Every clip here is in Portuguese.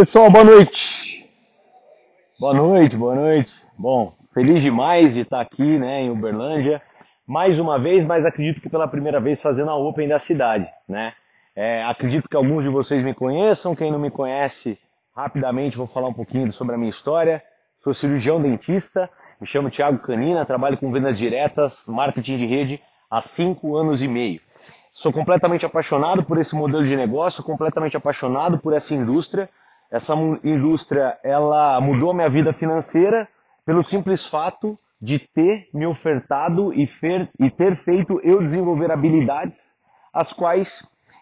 Pessoal, boa noite. Boa noite, boa noite. Bom, feliz demais de estar aqui, né, em Uberlândia, mais uma vez, mas acredito que pela primeira vez fazendo a Open da cidade, né? É, acredito que alguns de vocês me conheçam, quem não me conhece, rapidamente vou falar um pouquinho sobre a minha história. Sou cirurgião dentista, me chamo Thiago Canina, trabalho com vendas diretas, marketing de rede há cinco anos e meio. Sou completamente apaixonado por esse modelo de negócio, completamente apaixonado por essa indústria. Essa indústria, ela mudou a minha vida financeira pelo simples fato de ter me ofertado e, fer, e ter feito eu desenvolver habilidades as quais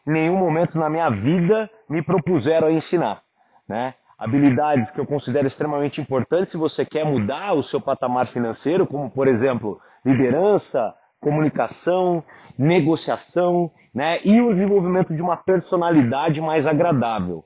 em nenhum momento na minha vida me propuseram a ensinar. Né? Habilidades que eu considero extremamente importantes se você quer mudar o seu patamar financeiro, como por exemplo liderança, comunicação, negociação, né? E o desenvolvimento de uma personalidade mais agradável.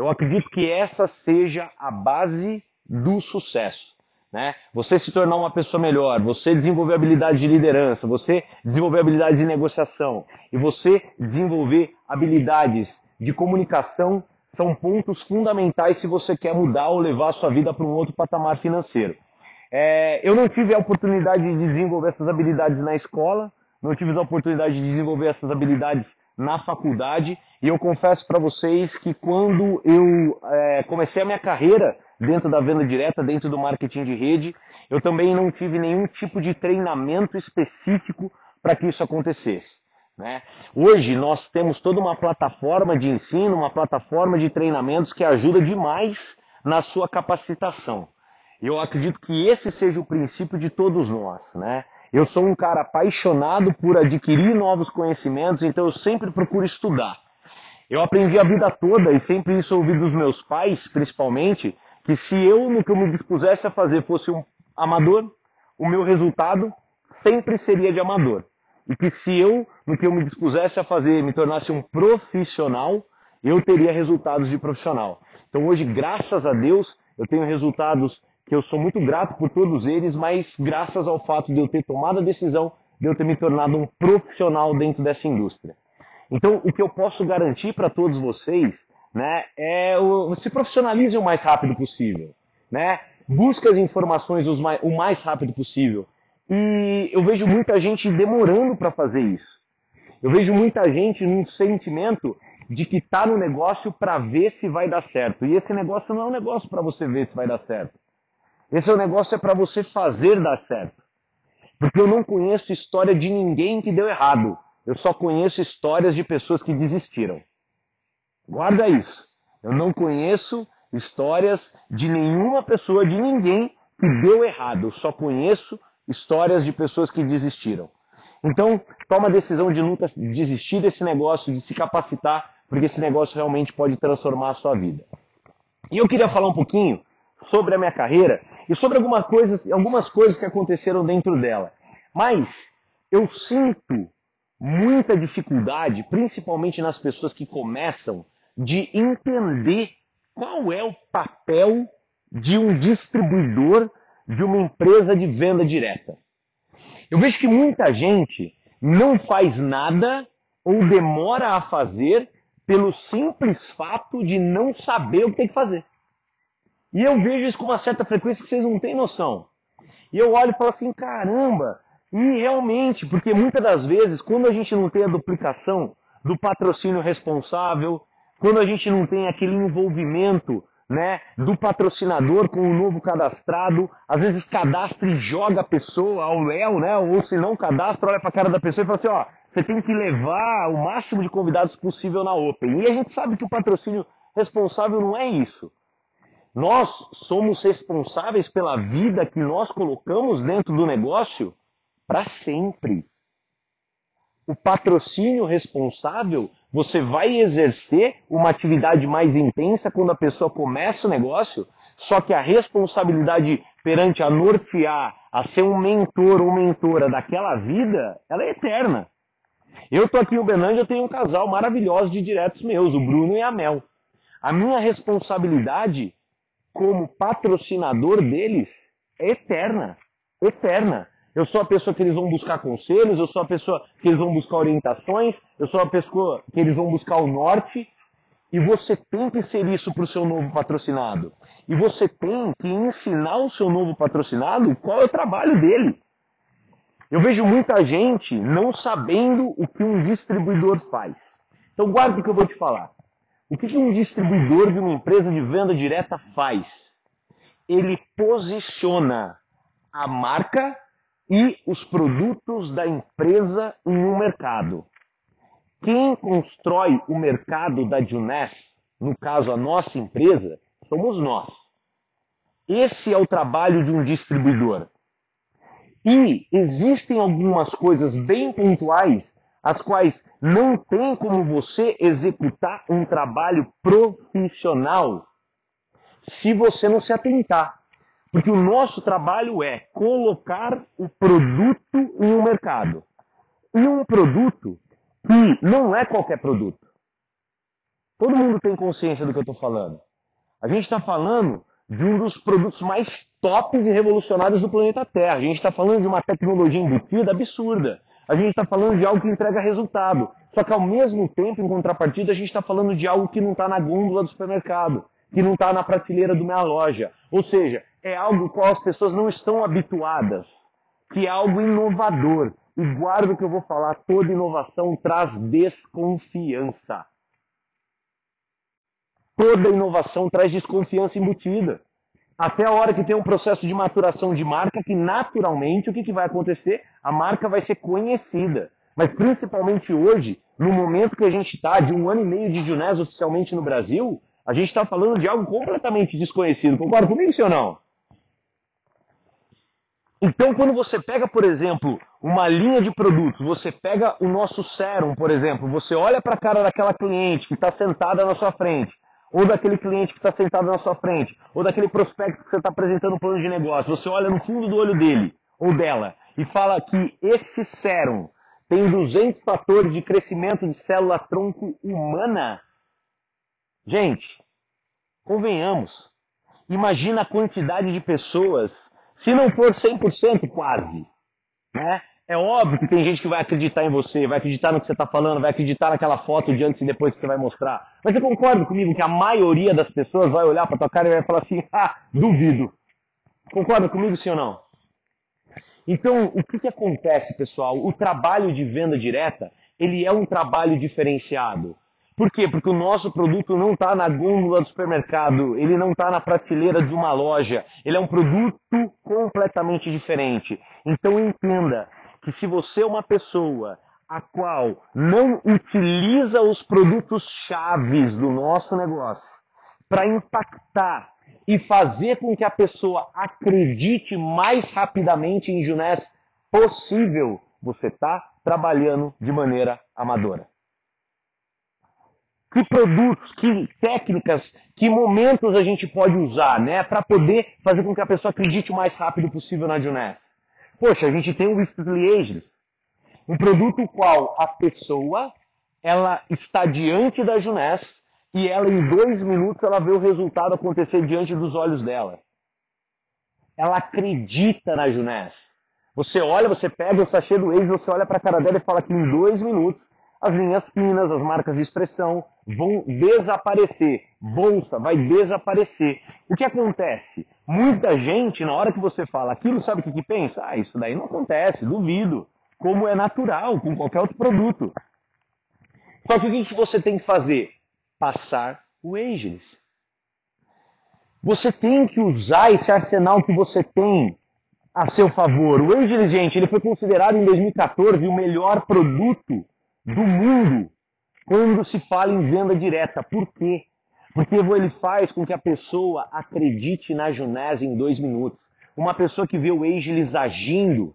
Eu acredito que essa seja a base do sucesso. Né? Você se tornar uma pessoa melhor, você desenvolver habilidade de liderança, você desenvolver habilidade de negociação e você desenvolver habilidades de comunicação são pontos fundamentais se você quer mudar ou levar a sua vida para um outro patamar financeiro. É, eu não tive a oportunidade de desenvolver essas habilidades na escola, não tive a oportunidade de desenvolver essas habilidades na faculdade, e eu confesso para vocês que quando eu é, comecei a minha carreira dentro da venda direta, dentro do marketing de rede, eu também não tive nenhum tipo de treinamento específico para que isso acontecesse. Né? Hoje nós temos toda uma plataforma de ensino, uma plataforma de treinamentos que ajuda demais na sua capacitação. Eu acredito que esse seja o princípio de todos nós, né? Eu sou um cara apaixonado por adquirir novos conhecimentos, então eu sempre procuro estudar. Eu aprendi a vida toda e sempre isso ouvi dos meus pais, principalmente, que se eu no que eu me dispusesse a fazer fosse um amador, o meu resultado sempre seria de amador. E que se eu no que eu me dispusesse a fazer me tornasse um profissional, eu teria resultados de profissional. Então hoje, graças a Deus, eu tenho resultados que eu sou muito grato por todos eles, mas graças ao fato de eu ter tomado a decisão de eu ter me tornado um profissional dentro dessa indústria. Então, o que eu posso garantir para todos vocês, né, é o, se profissionalize o mais rápido possível, né? Busque as informações o mais rápido possível. E eu vejo muita gente demorando para fazer isso. Eu vejo muita gente num sentimento de que está no negócio para ver se vai dar certo. E esse negócio não é um negócio para você ver se vai dar certo. Esse é negócio é para você fazer dar certo. Porque eu não conheço história de ninguém que deu errado. Eu só conheço histórias de pessoas que desistiram. Guarda isso. Eu não conheço histórias de nenhuma pessoa, de ninguém que deu errado. Eu só conheço histórias de pessoas que desistiram. Então, toma a decisão de nunca desistir desse negócio, de se capacitar, porque esse negócio realmente pode transformar a sua vida. E eu queria falar um pouquinho sobre a minha carreira e sobre algumas coisas, algumas coisas que aconteceram dentro dela. Mas eu sinto muita dificuldade, principalmente nas pessoas que começam, de entender qual é o papel de um distribuidor de uma empresa de venda direta. Eu vejo que muita gente não faz nada ou demora a fazer pelo simples fato de não saber o que tem que fazer. E eu vejo isso com uma certa frequência que vocês não têm noção. E eu olho e falo assim, caramba, e realmente, porque muitas das vezes, quando a gente não tem a duplicação do patrocínio responsável, quando a gente não tem aquele envolvimento né, do patrocinador com o novo cadastrado, às vezes cadastra e joga a pessoa ao léu, né, ou se não cadastra, olha para a cara da pessoa e fala assim, ó, você tem que levar o máximo de convidados possível na Open. E a gente sabe que o patrocínio responsável não é isso. Nós somos responsáveis pela vida que nós colocamos dentro do negócio para sempre. O patrocínio responsável, você vai exercer uma atividade mais intensa quando a pessoa começa o negócio, só que a responsabilidade perante a nortear, a ser um mentor ou mentora daquela vida, ela é eterna. Eu estou aqui em Uberlândia, eu tenho um casal maravilhoso de diretos meus, o Bruno e a Mel. A minha responsabilidade como patrocinador deles é eterna. Eterna. Eu sou a pessoa que eles vão buscar conselhos, eu sou a pessoa que eles vão buscar orientações, eu sou a pessoa que eles vão buscar o norte. E você tem que ser isso para o seu novo patrocinado. E você tem que ensinar o seu novo patrocinado qual é o trabalho dele. Eu vejo muita gente não sabendo o que um distribuidor faz. Então guarda o que eu vou te falar. O que um distribuidor de uma empresa de venda direta faz? Ele posiciona a marca e os produtos da empresa em um mercado. Quem constrói o mercado da Juness, no caso a nossa empresa, somos nós. Esse é o trabalho de um distribuidor. E existem algumas coisas bem pontuais as quais não tem como você executar um trabalho profissional se você não se atentar. Porque o nosso trabalho é colocar o produto em um mercado. E um produto que não é qualquer produto. Todo mundo tem consciência do que eu estou falando. A gente está falando de um dos produtos mais tops e revolucionários do planeta Terra. A gente está falando de uma tecnologia embutida absurda. A gente está falando de algo que entrega resultado. Só que ao mesmo tempo, em contrapartida, a gente está falando de algo que não está na gôndola do supermercado, que não está na prateleira do minha loja. Ou seja, é algo qual as pessoas não estão habituadas, que é algo inovador. E guarda o que eu vou falar, toda inovação traz desconfiança. Toda inovação traz desconfiança embutida até a hora que tem um processo de maturação de marca, que naturalmente o que, que vai acontecer? A marca vai ser conhecida. Mas principalmente hoje, no momento que a gente está de um ano e meio de Junés oficialmente no Brasil, a gente está falando de algo completamente desconhecido. Concorda comigo, ou não? Então, quando você pega, por exemplo, uma linha de produtos, você pega o nosso sérum, por exemplo, você olha para a cara daquela cliente que está sentada na sua frente, ou daquele cliente que está sentado na sua frente, ou daquele prospecto que você está apresentando um plano de negócio, você olha no fundo do olho dele ou dela e fala que esse sérum tem 200 fatores de crescimento de célula tronco humana. Gente, convenhamos. Imagina a quantidade de pessoas, se não for 100% quase, né? É óbvio que tem gente que vai acreditar em você, vai acreditar no que você está falando, vai acreditar naquela foto de antes e depois que você vai mostrar. Mas você concorda comigo que a maioria das pessoas vai olhar para tua cara e vai falar assim, ah, duvido. Concorda comigo, sim ou não? Então, o que, que acontece, pessoal? O trabalho de venda direta, ele é um trabalho diferenciado. Por quê? Porque o nosso produto não está na gôndola do supermercado, ele não está na prateleira de uma loja, ele é um produto completamente diferente. Então entenda, que se você é uma pessoa a qual não utiliza os produtos chaves do nosso negócio para impactar e fazer com que a pessoa acredite mais rapidamente em Junés possível, você está trabalhando de maneira amadora. Que produtos, que técnicas, que momentos a gente pode usar, né, para poder fazer com que a pessoa acredite o mais rápido possível na Junés? Poxa, a gente tem o Weekly Agents, um produto qual a pessoa ela está diante da Junés e ela em dois minutos ela vê o resultado acontecer diante dos olhos dela. Ela acredita na Junés. Você olha, você pega o sachê do Waze, você olha para a cara dela e fala que em dois minutos as linhas finas, as marcas de expressão vão desaparecer. Bolsa vai desaparecer. O que acontece? Muita gente, na hora que você fala aquilo, sabe o que, que pensa? Ah, isso daí não acontece, duvido. Como é natural com qualquer outro produto. Só que o que você tem que fazer? Passar o Ageless. Você tem que usar esse arsenal que você tem a seu favor. O Ageless, gente, ele foi considerado em 2014 o melhor produto do mundo quando se fala em venda direta. Por quê? Porque ele faz com que a pessoa acredite na Junés em dois minutos. Uma pessoa que vê o Ageless agindo,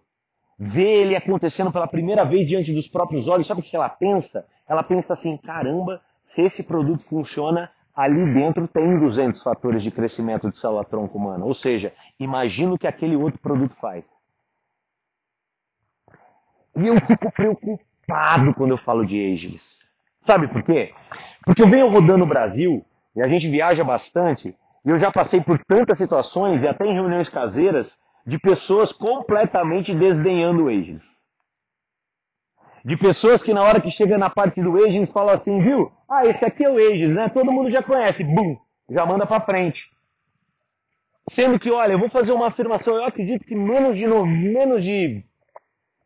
vê ele acontecendo pela primeira vez diante dos próprios olhos, sabe o que ela pensa? Ela pensa assim, caramba, se esse produto funciona, ali dentro tem 200 fatores de crescimento de célula tronco humana. Ou seja, imagina o que aquele outro produto faz. E eu fico preocupado quando eu falo de Ageless. Sabe por quê? Porque eu venho rodando o Brasil e a gente viaja bastante, e eu já passei por tantas situações, e até em reuniões caseiras, de pessoas completamente desdenhando o Ageless. De pessoas que na hora que chega na parte do Aegis falam assim, viu? Ah, esse aqui é o Aegis, né? Todo mundo já conhece. Bum! Já manda para frente. Sendo que, olha, eu vou fazer uma afirmação, eu acredito que menos de, menos de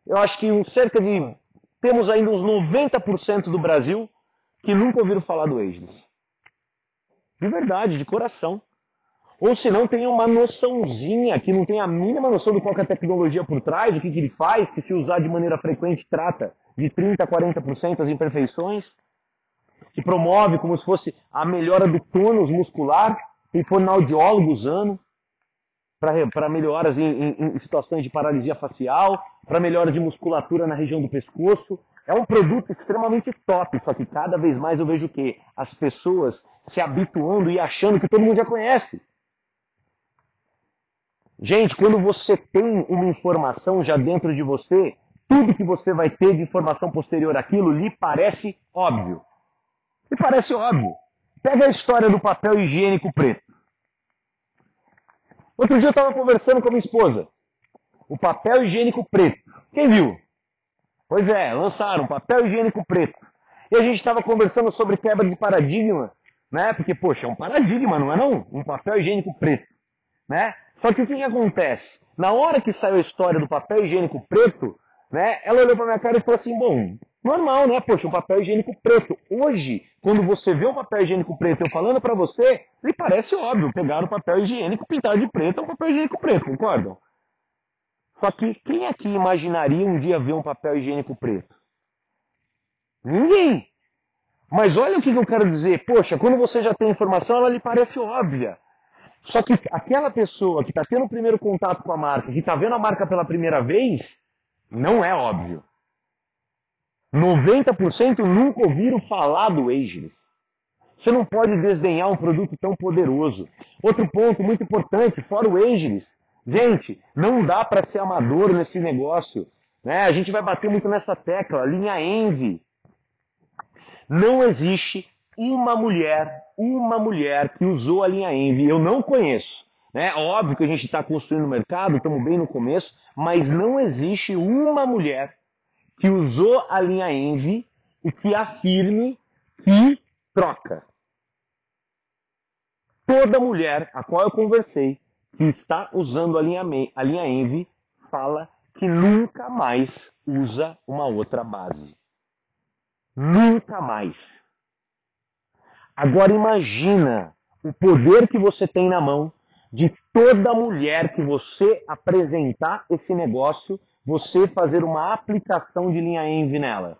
eu acho que um, cerca de, temos ainda uns 90% do Brasil que nunca ouviram falar do Ageless. De verdade, de coração. Ou se não tem uma noçãozinha, que não tem a mínima noção do qual é a tecnologia por trás, o que, que ele faz, que se usar de maneira frequente trata de 30% a 40% as imperfeições, que promove como se fosse a melhora do tônus muscular, tem fonoaudiólogo usando, para melhoras em, em, em situações de paralisia facial, para melhora de musculatura na região do pescoço. É um produto extremamente top, só que cada vez mais eu vejo o quê? As pessoas se habituando e achando que todo mundo já conhece. Gente, quando você tem uma informação já dentro de você, tudo que você vai ter de informação posterior àquilo lhe parece óbvio. Lhe parece óbvio. Pega a história do papel higiênico preto. Outro dia eu estava conversando com a minha esposa. O papel higiênico preto. Quem viu? Pois é, lançaram papel higiênico preto. E a gente estava conversando sobre quebra de paradigma, né? Porque, poxa, é um paradigma, não é não? Um papel higiênico preto, né? Só que o que, que acontece? Na hora que saiu a história do papel higiênico preto, né, ela olhou para minha cara e falou assim, bom, normal, né? Poxa, um papel higiênico preto. Hoje, quando você vê um papel higiênico preto, eu falando para você, lhe parece óbvio, pegar o papel higiênico, pintar de preto, é um papel higiênico preto, concordam? Só que quem aqui imaginaria um dia ver um papel higiênico preto? Ninguém! Mas olha o que eu quero dizer. Poxa, quando você já tem informação, ela lhe parece óbvia. Só que aquela pessoa que está tendo o primeiro contato com a marca, que está vendo a marca pela primeira vez, não é óbvio. 90% nunca ouviram falar do Ageless. Você não pode desdenhar um produto tão poderoso. Outro ponto muito importante, fora o Ageless. Gente, não dá para ser amador nesse negócio. Né? A gente vai bater muito nessa tecla, linha Envy. Não existe uma mulher, uma mulher que usou a linha Envy, eu não conheço. Né? Óbvio que a gente está construindo o mercado, estamos bem no começo, mas não existe uma mulher que usou a linha Envy e que afirme que troca. Toda mulher a qual eu conversei que está usando a linha, a linha Envy fala que nunca mais usa uma outra base. Nunca mais. Agora imagina o poder que você tem na mão de toda mulher que você apresentar esse negócio, você fazer uma aplicação de linha Envy nela.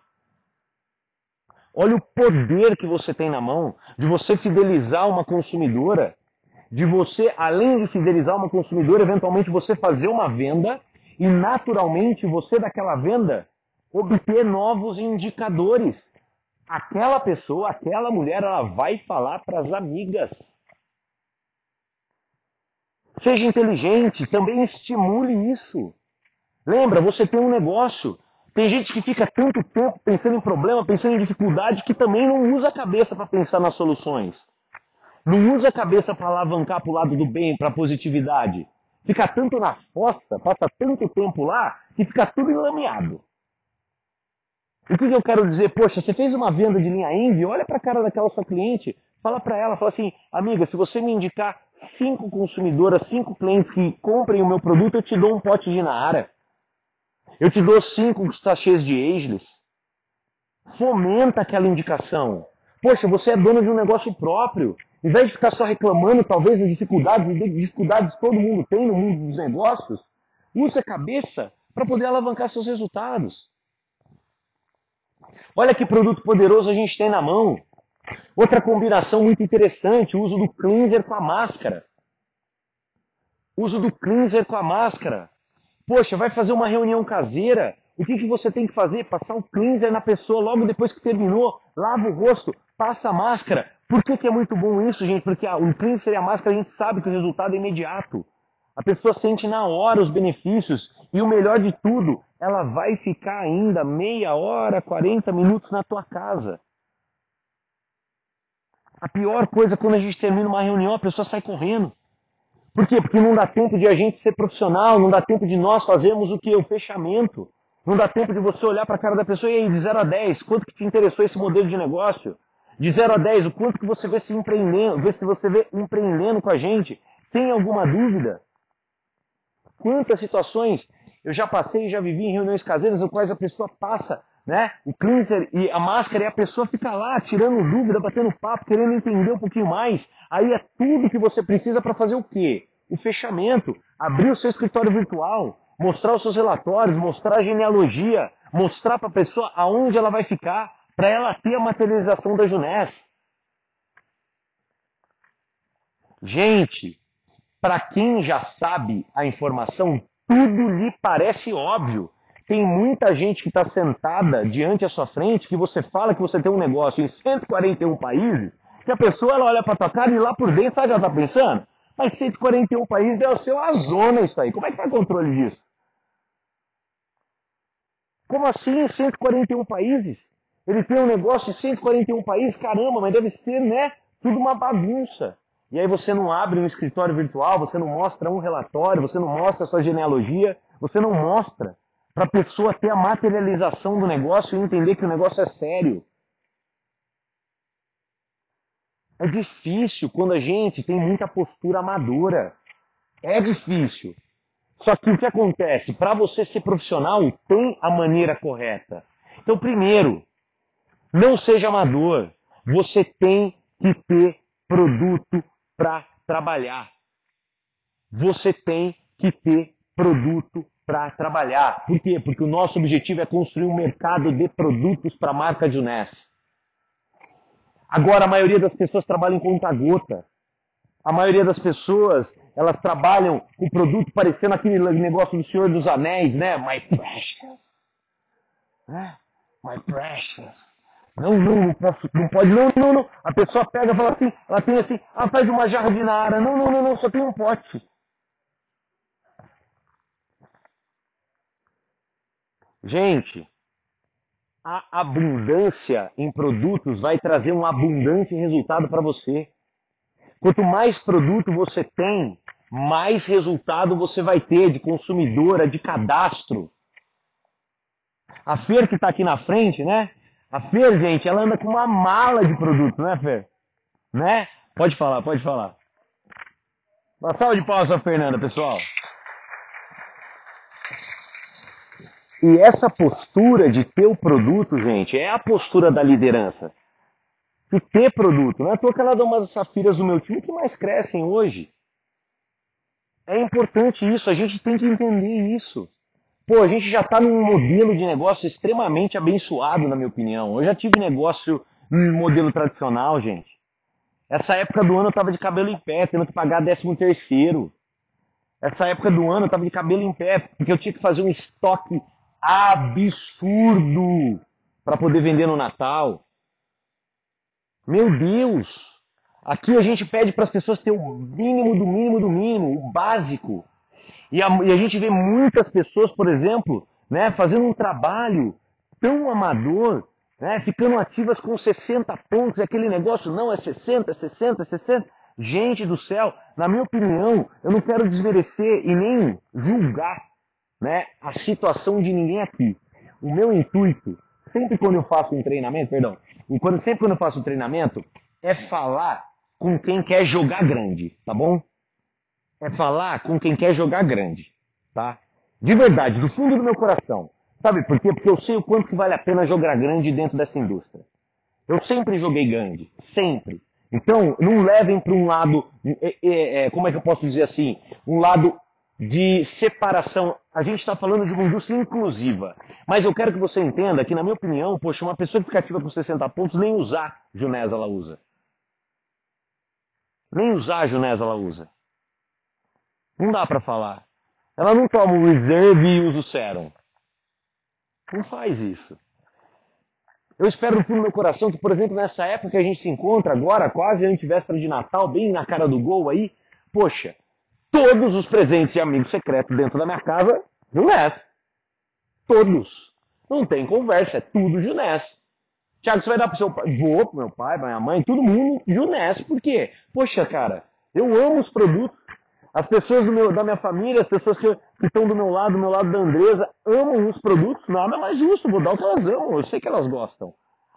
Olha o poder que você tem na mão de você fidelizar uma consumidora, de você, além de fidelizar uma consumidora, eventualmente você fazer uma venda e naturalmente você daquela venda obter novos indicadores aquela pessoa, aquela mulher, ela vai falar para as amigas. Seja inteligente, também estimule isso. Lembra, você tem um negócio. Tem gente que fica tanto tempo pensando em problema, pensando em dificuldade, que também não usa a cabeça para pensar nas soluções. Não usa a cabeça para alavancar para o lado do bem, para a positividade. Fica tanto na fossa, passa tanto tempo lá, que fica tudo enlameado. O que eu quero dizer? Poxa, você fez uma venda de linha Envy, olha para a cara daquela sua cliente, fala para ela, fala assim, amiga, se você me indicar cinco consumidoras, cinco clientes que comprem o meu produto, eu te dou um pote de Nara. Eu te dou cinco sachês de Ageless. Fomenta aquela indicação. Poxa, você é dono de um negócio próprio. Em vez de ficar só reclamando, talvez, das dificuldades, das dificuldades que todo mundo tem no mundo dos negócios, use a cabeça para poder alavancar seus resultados. Olha que produto poderoso a gente tem na mão. Outra combinação muito interessante, o uso do cleanser com a máscara. Uso do cleanser com a máscara. Poxa, vai fazer uma reunião caseira. O que, que você tem que fazer? Passar o cleanser na pessoa logo depois que terminou. Lava o rosto, passa a máscara. Por que, que é muito bom isso, gente? Porque o cleanser e a máscara a gente sabe que o resultado é imediato. A pessoa sente na hora os benefícios. E o melhor de tudo, ela vai ficar ainda meia hora, 40 minutos na tua casa. A pior coisa é quando a gente termina uma reunião, a pessoa sai correndo. Por quê? Porque não dá tempo de a gente ser profissional, não dá tempo de nós fazermos o que? O fechamento. Não dá tempo de você olhar para a cara da pessoa e aí, de 0 a 10, quanto que te interessou esse modelo de negócio? De 0 a 10, o quanto que você vê se empreendendo, vê se você vê empreendendo com a gente. Tem alguma dúvida? Quantas situações eu já passei, já vivi em reuniões caseiras, no quais a pessoa passa, né, o cleanser e a máscara e a pessoa fica lá tirando dúvida, batendo papo, querendo entender um pouquinho mais. Aí é tudo que você precisa para fazer o quê? O fechamento, abrir o seu escritório virtual, mostrar os seus relatórios, mostrar a genealogia, mostrar para a pessoa aonde ela vai ficar, para ela ter a materialização da Junés. Gente, para quem já sabe a informação, tudo lhe parece óbvio. Tem muita gente que está sentada diante à sua frente que você fala que você tem um negócio em 141 países, que a pessoa ela olha para tua cara e lá por dentro sabe o que ela está pensando? Mas 141 países é o seu a zona isso aí. Como é que faz controle disso? Como assim em 141 países? Ele tem um negócio em 141 países, caramba, mas deve ser, né? Tudo uma bagunça. E aí você não abre um escritório virtual, você não mostra um relatório, você não mostra a sua genealogia, você não mostra para a pessoa ter a materialização do negócio e entender que o negócio é sério. É difícil quando a gente tem muita postura amadora. É difícil. Só que o que acontece? Para você ser profissional, tem a maneira correta. Então, primeiro, não seja amador. Você tem que ter produto para trabalhar. Você tem que ter produto para trabalhar. Por quê? Porque o nosso objetivo é construir um mercado de produtos para a marca Juness. Agora, a maioria das pessoas trabalha em conta-gota. A maioria das pessoas, elas trabalham com produto parecendo aquele negócio do Senhor dos Anéis, né? My precious. Né? My precious. Não, não, não posso, não pode, não, não, não. A pessoa pega e fala assim, ela tem assim, ela faz uma nara. Não, não, não, não, só tem um pote. Gente, a abundância em produtos vai trazer um abundante resultado para você. Quanto mais produto você tem, mais resultado você vai ter de consumidora, de cadastro. A Fer que está aqui na frente, né? A Fer, gente, ela anda com uma mala de produto, né, Fer? Né? Pode falar, pode falar. Uma salva de palmas para Fernanda, pessoal. E essa postura de ter o produto, gente, é a postura da liderança e ter produto. Não é à toa que ela dá umas safiras do meu time que mais crescem hoje. É importante isso, a gente tem que entender isso. Pô, a gente já está num modelo de negócio extremamente abençoado, na minha opinião. Eu já tive negócio no modelo tradicional, gente. Essa época do ano eu tava de cabelo em pé, tendo que pagar 13 terceiro. Essa época do ano eu tava de cabelo em pé, porque eu tinha que fazer um estoque absurdo para poder vender no Natal. Meu Deus! Aqui a gente pede para as pessoas ter o mínimo do mínimo do mínimo, o básico. E a, e a, gente vê muitas pessoas, por exemplo, né, fazendo um trabalho tão amador, né, ficando ativas com 60 pontos, e aquele negócio não é 60, 60, 60. Gente do céu, na minha opinião, eu não quero desmerecer e nem julgar né, a situação de ninguém aqui. O meu intuito, sempre quando eu faço um treinamento, perdão, quando, sempre quando eu faço um treinamento, é falar com quem quer jogar grande, tá bom? É falar com quem quer jogar grande, tá? De verdade, do fundo do meu coração. Sabe por quê? Porque eu sei o quanto que vale a pena jogar grande dentro dessa indústria. Eu sempre joguei grande, sempre. Então, não levem para um lado, é, é, é, como é que eu posso dizer assim, um lado de separação. A gente está falando de uma indústria inclusiva. Mas eu quero que você entenda que, na minha opinião, poxa, uma pessoa que fica ativa com 60 pontos, nem usar Junés ela usa. Nem usar Junés ela usa. Não dá para falar. Ela não toma o Reserve e usa o Serum. Não faz isso. Eu espero no fundo do meu coração que, por exemplo, nessa época que a gente se encontra agora, quase antivéspera de Natal, bem na cara do gol aí, poxa, todos os presentes de amigo secreto dentro da minha casa, Junés. Todos. Não tem conversa, é tudo Junés. Tiago, você vai dar pro seu pai? Vou pro meu pai, pra minha mãe, todo mundo Junés. Por quê? Poxa, cara, eu amo os produtos. As pessoas meu, da minha família, as pessoas que, que estão do meu lado, do meu lado da Andresa, amam os produtos, nada mais justo, vou dar o que elas amam, eu sei que elas gostam.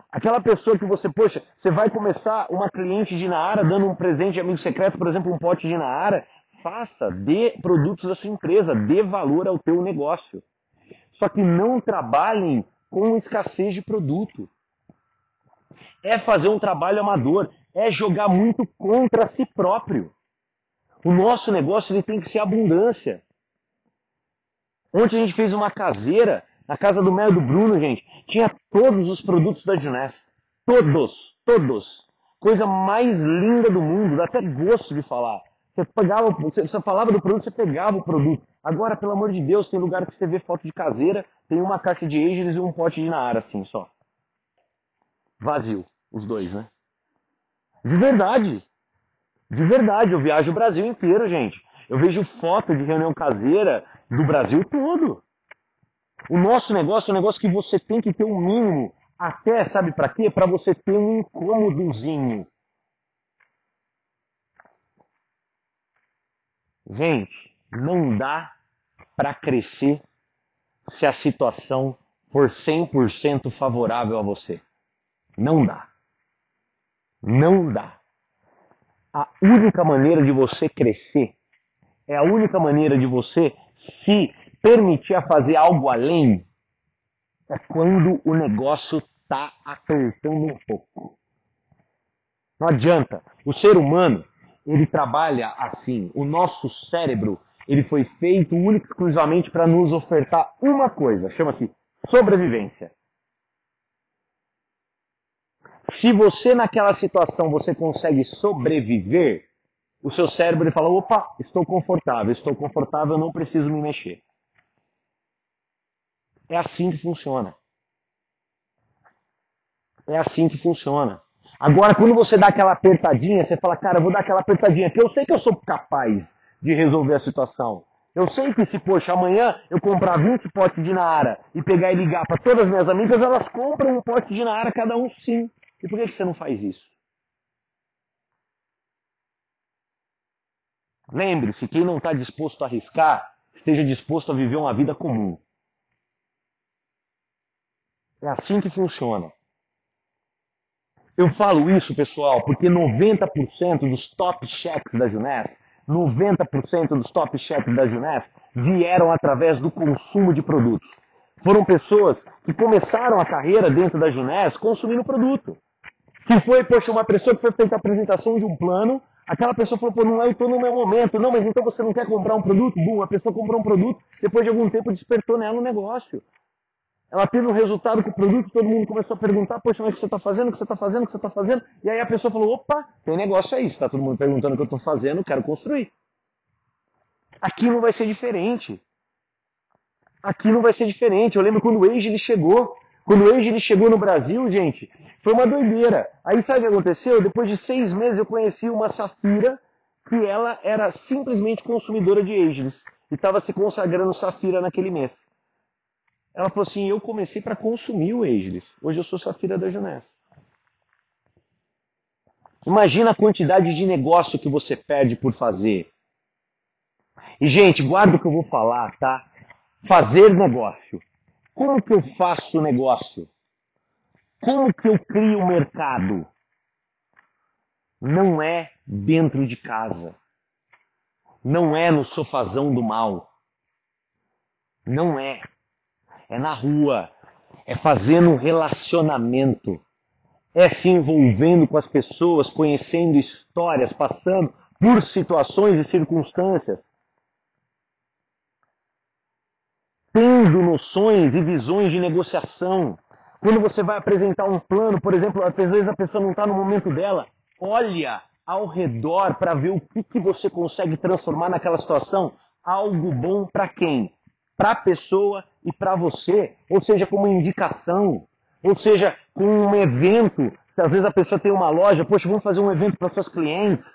Aquela pessoa que você, poxa, você vai começar uma cliente de Naara dando um presente de amigo secreto, por exemplo, um pote de Naara, faça, dê produtos da sua empresa, dê valor ao teu negócio. Só que não trabalhem com escassez de produto. É fazer um trabalho amador, é jogar muito contra si próprio. O nosso negócio ele tem que ser abundância. Ontem a gente fez uma caseira na casa do Mel do Bruno, gente. Tinha todos os produtos da Juness. Todos, todos. Coisa mais linda do mundo, dá até gosto de falar. Você, pegava, você falava do produto, você pegava o produto. Agora, pelo amor de Deus, tem lugar que você vê foto de caseira, tem uma caixa de Ageless e um pote de Naara, assim, só. Vazio, os dois, né? De verdade. De verdade, eu viajo o Brasil inteiro, gente. Eu vejo foto de reunião caseira do Brasil todo. O nosso negócio é um negócio que você tem que ter um mínimo, até sabe para quê? Para você ter um incômodozinho. Gente, não dá para crescer se a situação for 100% favorável a você. Não dá. Não dá a única maneira de você crescer, é a única maneira de você se permitir a fazer algo além, é quando o negócio está apertando um pouco. Não adianta. O ser humano, ele trabalha assim. O nosso cérebro, ele foi feito único e exclusivamente para nos ofertar uma coisa, chama-se sobrevivência. Se você naquela situação você consegue sobreviver, o seu cérebro ele fala: opa, estou confortável, estou confortável, não preciso me mexer. É assim que funciona. É assim que funciona. Agora, quando você dá aquela apertadinha, você fala, cara, vou dar aquela apertadinha, que eu sei que eu sou capaz de resolver a situação. Eu sei que se, poxa, amanhã eu comprar 20 potes de Naara e pegar e ligar para todas as minhas amigas, elas compram um pote de Naara cada um sim. E por que você não faz isso? Lembre-se, quem não está disposto a arriscar, esteja disposto a viver uma vida comum. É assim que funciona. Eu falo isso, pessoal, porque 90% dos top checks da Juness, 90% dos top checks da Juness vieram através do consumo de produtos. Foram pessoas que começaram a carreira dentro da Juness consumindo produto. Que foi, poxa, uma pessoa que foi feita a apresentação de um plano, aquela pessoa falou, pô, não é, eu estou no meu momento. Não, mas então você não quer comprar um produto? Bum, a pessoa comprou um produto, depois de algum tempo despertou nela um negócio. Ela teve um resultado com o produto, todo mundo começou a perguntar, poxa, mas o que você está fazendo, o que você está fazendo, o que você está fazendo? E aí a pessoa falou, opa, tem negócio aí, está todo mundo perguntando o que eu estou fazendo, quero construir. Aqui não vai ser diferente. Aqui não vai ser diferente. Eu lembro quando o Age ele chegou, quando o Age ele chegou no Brasil, gente, foi uma doideira. Aí sabe o que aconteceu? Depois de seis meses eu conheci uma Safira que ela era simplesmente consumidora de Ageless e estava se consagrando Safira naquele mês. Ela falou assim: Eu comecei para consumir o Ageless. Hoje eu sou Safira da Juness. Imagina a quantidade de negócio que você perde por fazer. E, gente, guarda o que eu vou falar, tá? Fazer negócio. Como que eu faço negócio? Como que eu crio o mercado? Não é dentro de casa. Não é no sofazão do mal. Não é. É na rua. É fazendo um relacionamento. É se envolvendo com as pessoas, conhecendo histórias, passando por situações e circunstâncias. Tendo noções e visões de negociação. Quando você vai apresentar um plano, por exemplo, às vezes a pessoa não está no momento dela, olha ao redor para ver o que, que você consegue transformar naquela situação algo bom para quem? Para a pessoa e para você. Ou seja, como indicação. Ou seja, com um evento. Às vezes a pessoa tem uma loja, poxa, vamos fazer um evento para seus clientes.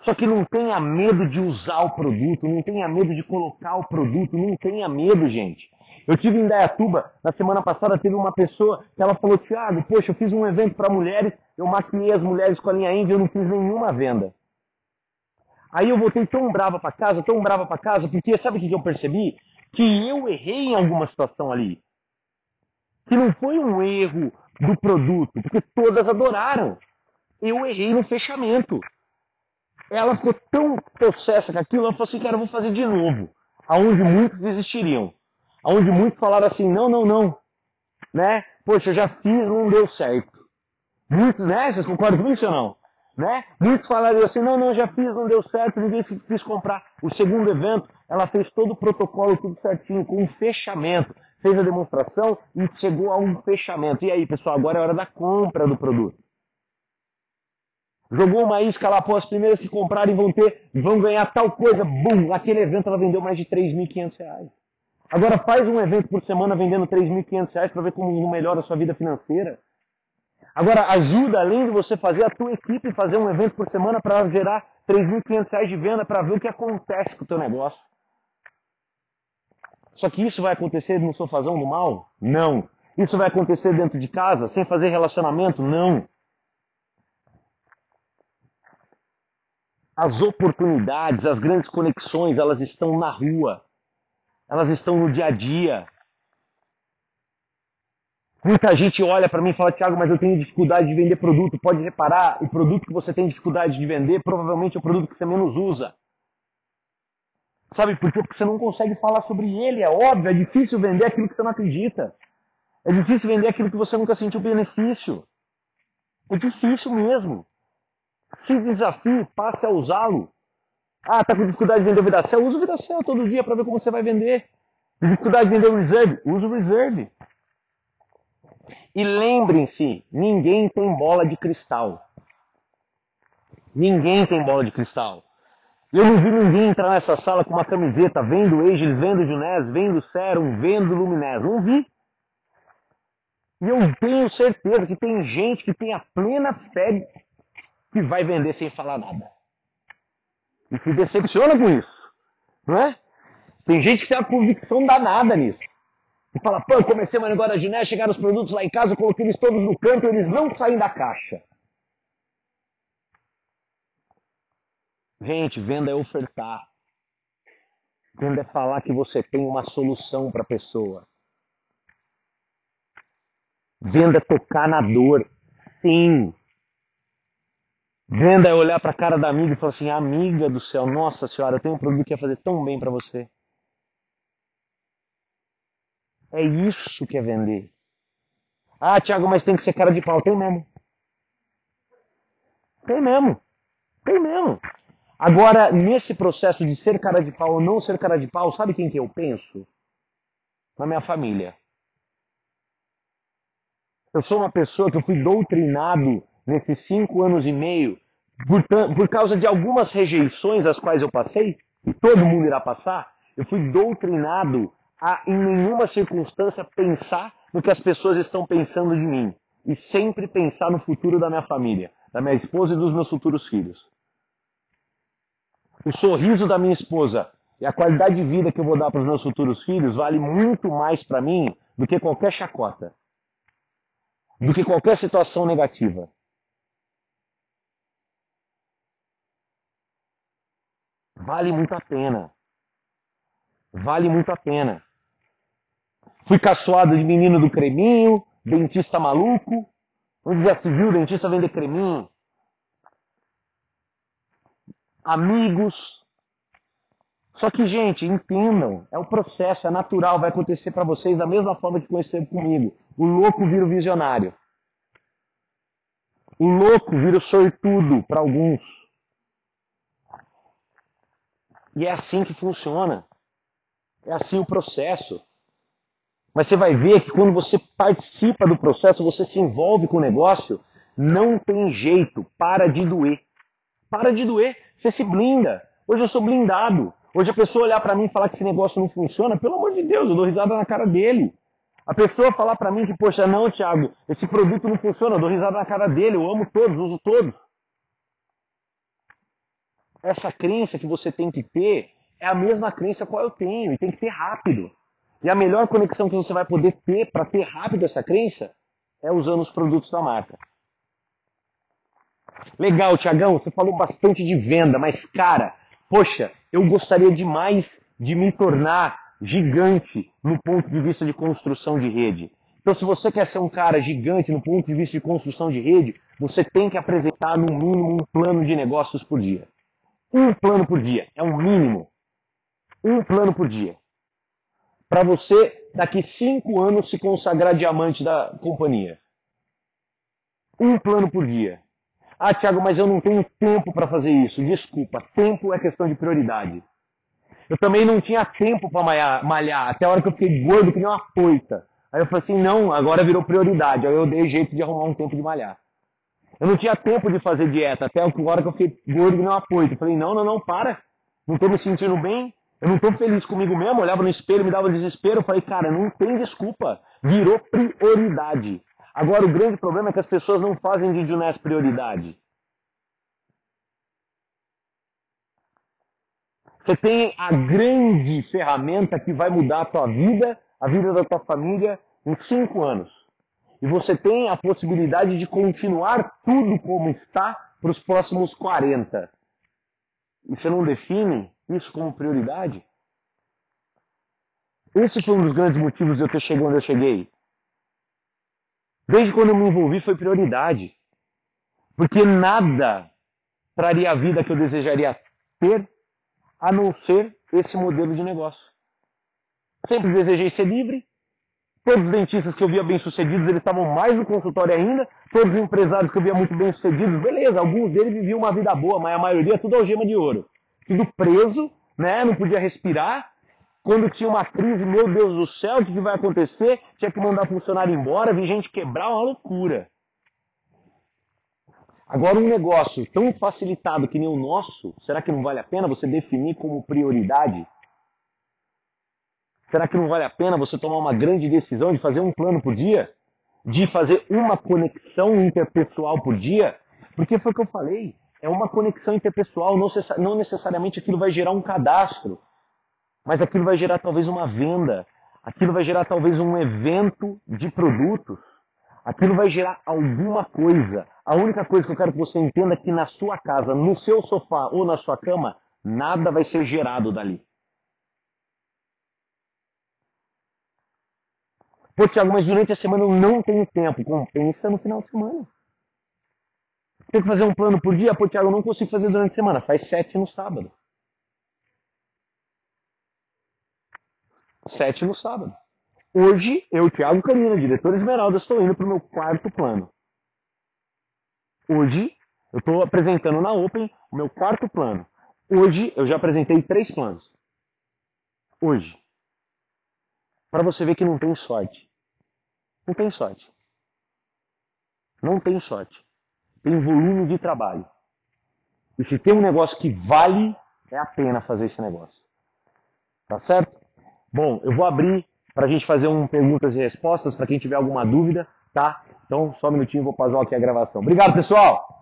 Só que não tenha medo de usar o produto, não tenha medo de colocar o produto, não tenha medo, gente. Eu tive em Dayatuba, na semana passada, teve uma pessoa que ela falou, Thiago, poxa, eu fiz um evento para mulheres, eu maquiei as mulheres com a linha Envy, eu não fiz nenhuma venda. Aí eu voltei tão brava para casa, tão brava para casa, porque sabe o que eu percebi? Que eu errei em alguma situação ali. Que não foi um erro do produto, porque todas adoraram. Eu errei no fechamento. Ela ficou tão possessa com aquilo, ela falou assim, cara, eu vou fazer de novo. Aonde muitos desistiriam. Aonde muitos falaram assim, não, não, não. Né? Poxa, eu já fiz, não deu certo. Muitos, né? Vocês concordam comigo ou não? Né? Muitos falariam assim, não, não, já fiz, não deu certo, ninguém quis comprar. O segundo evento, ela fez todo o protocolo, tudo certinho, com um fechamento. Fez a demonstração e chegou a um fechamento. E aí, pessoal, agora é hora da compra do produto. Jogou uma isca lá, pô, as primeiras que comprarem vão ter, vão ganhar tal coisa, bum, naquele evento ela vendeu mais de 3.500 reais. Agora faz um evento por semana vendendo 3.500 reais para ver como melhora a sua vida financeira. Agora, ajuda, além de você fazer a tua equipe fazer um evento por semana para gerar 3.500 reais de venda para ver o que acontece com o teu negócio. Só que isso vai acontecer no sofazão do mal? Não. Isso vai acontecer dentro de casa, sem fazer relacionamento? Não. As oportunidades, as grandes conexões, elas estão na rua. Elas estão no dia a dia. Muita gente olha para mim e fala, Tiago, mas eu tenho dificuldade de vender produto. Pode reparar, o produto que você tem dificuldade de vender provavelmente é o produto que você menos usa. Sabe por quê? Porque você não consegue falar sobre ele. É óbvio, é difícil vender aquilo que você não acredita. É difícil vender aquilo que você nunca sentiu benefício. É difícil mesmo. Se desafie, passe a usá-lo. Ah, tá com dificuldade de vender o Vidacel? Usa o Vidacel todo dia para ver como você vai vender. Dificuldade de vender o Reserve? Usa o Reserve. E lembrem-se, ninguém tem bola de cristal. Ninguém tem bola de cristal. Eu não vi ninguém entrar nessa sala com uma camiseta, vendo Agilis, vendo Junés, vendo Serum, vendo Luminés. Não vi. E eu tenho certeza que tem gente que tem a plena fé que vai vender sem falar nada. E se decepciona com isso. Não é? Tem gente que tem uma convicção danada nisso. E fala, pô, eu comecei uma negócio da Giné, chegaram os produtos lá em casa, coloquei eles todos no canto, eles não saem da caixa. Gente, venda é ofertar. Venda é falar que você tem uma solução para a pessoa. Venda é tocar na dor. Sim. Venda é olhar para a cara da amiga e falar assim: amiga do céu, nossa senhora, eu tenho um produto que ia fazer tão bem para você. É isso que é vender. Ah, Tiago, mas tem que ser cara de pau. Tem mesmo. Tem mesmo. Tem mesmo. Agora, nesse processo de ser cara de pau ou não ser cara de pau, sabe quem que eu penso? Na minha família. Eu sou uma pessoa que eu fui doutrinado nesses cinco anos e meio por, por causa de algumas rejeições as quais eu passei, e todo mundo irá passar, eu fui doutrinado a, em nenhuma circunstância, pensar no que as pessoas estão pensando de mim. E sempre pensar no futuro da minha família, da minha esposa e dos meus futuros filhos. O sorriso da minha esposa e a qualidade de vida que eu vou dar para os meus futuros filhos vale muito mais para mim do que qualquer chacota, do que qualquer situação negativa. Vale muito a pena. Vale muito a pena. Fui caçoado de menino do creminho, dentista maluco. Onde já se viu dentista vender creminho? Amigos. Só que, gente, entendam, é o processo, é natural, vai acontecer para vocês da mesma forma que aconteceu comigo. O louco vira o visionário. O louco vira o sortudo para alguns. E é assim que funciona. É assim o processo. Mas você vai ver que quando você participa do processo, você se envolve com o negócio, não tem jeito, para de doer. Para de doer, você se blinda. Hoje eu sou blindado. Hoje a pessoa olhar para mim e falar que esse negócio não funciona, pelo amor de Deus, eu dou risada na cara dele. A pessoa falar para mim que, poxa, não, Thiago, esse produto não funciona, eu dou risada na cara dele, eu amo todos, uso todos. Essa crença que você tem que ter é a mesma crença qual eu tenho, e tem que ter rápido. E a melhor conexão que você vai poder ter para ter rápido essa crença é usando os produtos da marca. Legal, Tiagão, você falou bastante de venda, mas cara, poxa, eu gostaria demais de me tornar gigante no ponto de vista de construção de rede. Então, se você quer ser um cara gigante no ponto de vista de construção de rede, você tem que apresentar no mínimo um plano de negócios por dia. Um plano por dia, é um mínimo. Um plano por dia. Para você, daqui cinco anos, se consagrar diamante da companhia. Um plano por dia. Ah, Thiago, mas eu não tenho tempo para fazer isso. Desculpa, tempo é questão de prioridade. Eu também não tinha tempo para malhar, malhar, até a hora que eu fiquei gordo que nem uma poita. Aí eu falei assim, não, agora virou prioridade. Aí eu dei jeito de arrumar um tempo de malhar. Eu não tinha tempo de fazer dieta, até a hora que eu fiquei gordo nem uma poita. Eu falei, não, não, não, para. Não estou me sentindo bem. Eu não estou feliz comigo mesmo. Olhava no espelho, me dava desespero. Eu falei, cara, não tem desculpa. Virou prioridade. Agora o grande problema é que as pessoas não fazem de Junés prioridade. Você tem a grande ferramenta que vai mudar a tua vida, a vida da tua família em cinco anos. E você tem a possibilidade de continuar tudo como está para os próximos 40. E você não define isso como prioridade? Esse foi um dos grandes motivos de eu ter chegado onde eu cheguei. Desde quando eu me envolvi foi prioridade. Porque nada traria a vida que eu desejaria ter a não ser esse modelo de negócio. Sempre desejei ser livre. Todos os dentistas que eu via bem-sucedidos, eles estavam mais no consultório ainda. Todos os empresários que eu via muito bem-sucedidos, beleza, alguns deles viviam uma vida boa, mas a maioria tudo algema de ouro. Tudo preso, né? Não podia respirar. Quando tinha uma crise, meu Deus do céu, o que, vai acontecer? Tinha que mandar funcionário embora, vi gente quebrar, uma loucura. Agora, um negócio tão facilitado que nem o nosso, será que não vale a pena você definir como prioridade? Será que não vale a pena você tomar uma grande decisão de fazer um plano por dia? De fazer uma conexão interpessoal por dia? Porque foi o que eu falei. É uma conexão interpessoal, não necessariamente aquilo vai gerar um cadastro, mas aquilo vai gerar talvez uma venda, aquilo vai gerar talvez um evento de produtos, aquilo vai gerar alguma coisa, a única coisa que eu quero que você entenda é que na sua casa, no seu sofá ou na sua cama, nada vai ser gerado dali. Pô, Tiago, mas durante a semana eu não tenho tempo. Compensa no final de semana. Tem que fazer um plano por dia? Pô, Tiago, eu não consigo fazer durante a semana. Faz sete no sábado. Sete no sábado. Hoje, eu, Tiago Canina, diretor Esmeralda, estou indo para o meu quarto plano. Hoje, eu estou apresentando na Open o meu quarto plano. Hoje, eu já apresentei três planos. Hoje. Para você ver que não tem sorte. Não tem sorte. Não tem sorte. Tem volume de trabalho. E se tem um negócio que vale, é a pena fazer esse negócio. Tá certo? Bom, eu vou abrir para a gente fazer um perguntas e respostas para quem tiver alguma dúvida, tá? Então, só um minutinho, vou pausar aqui a gravação. Obrigado, pessoal!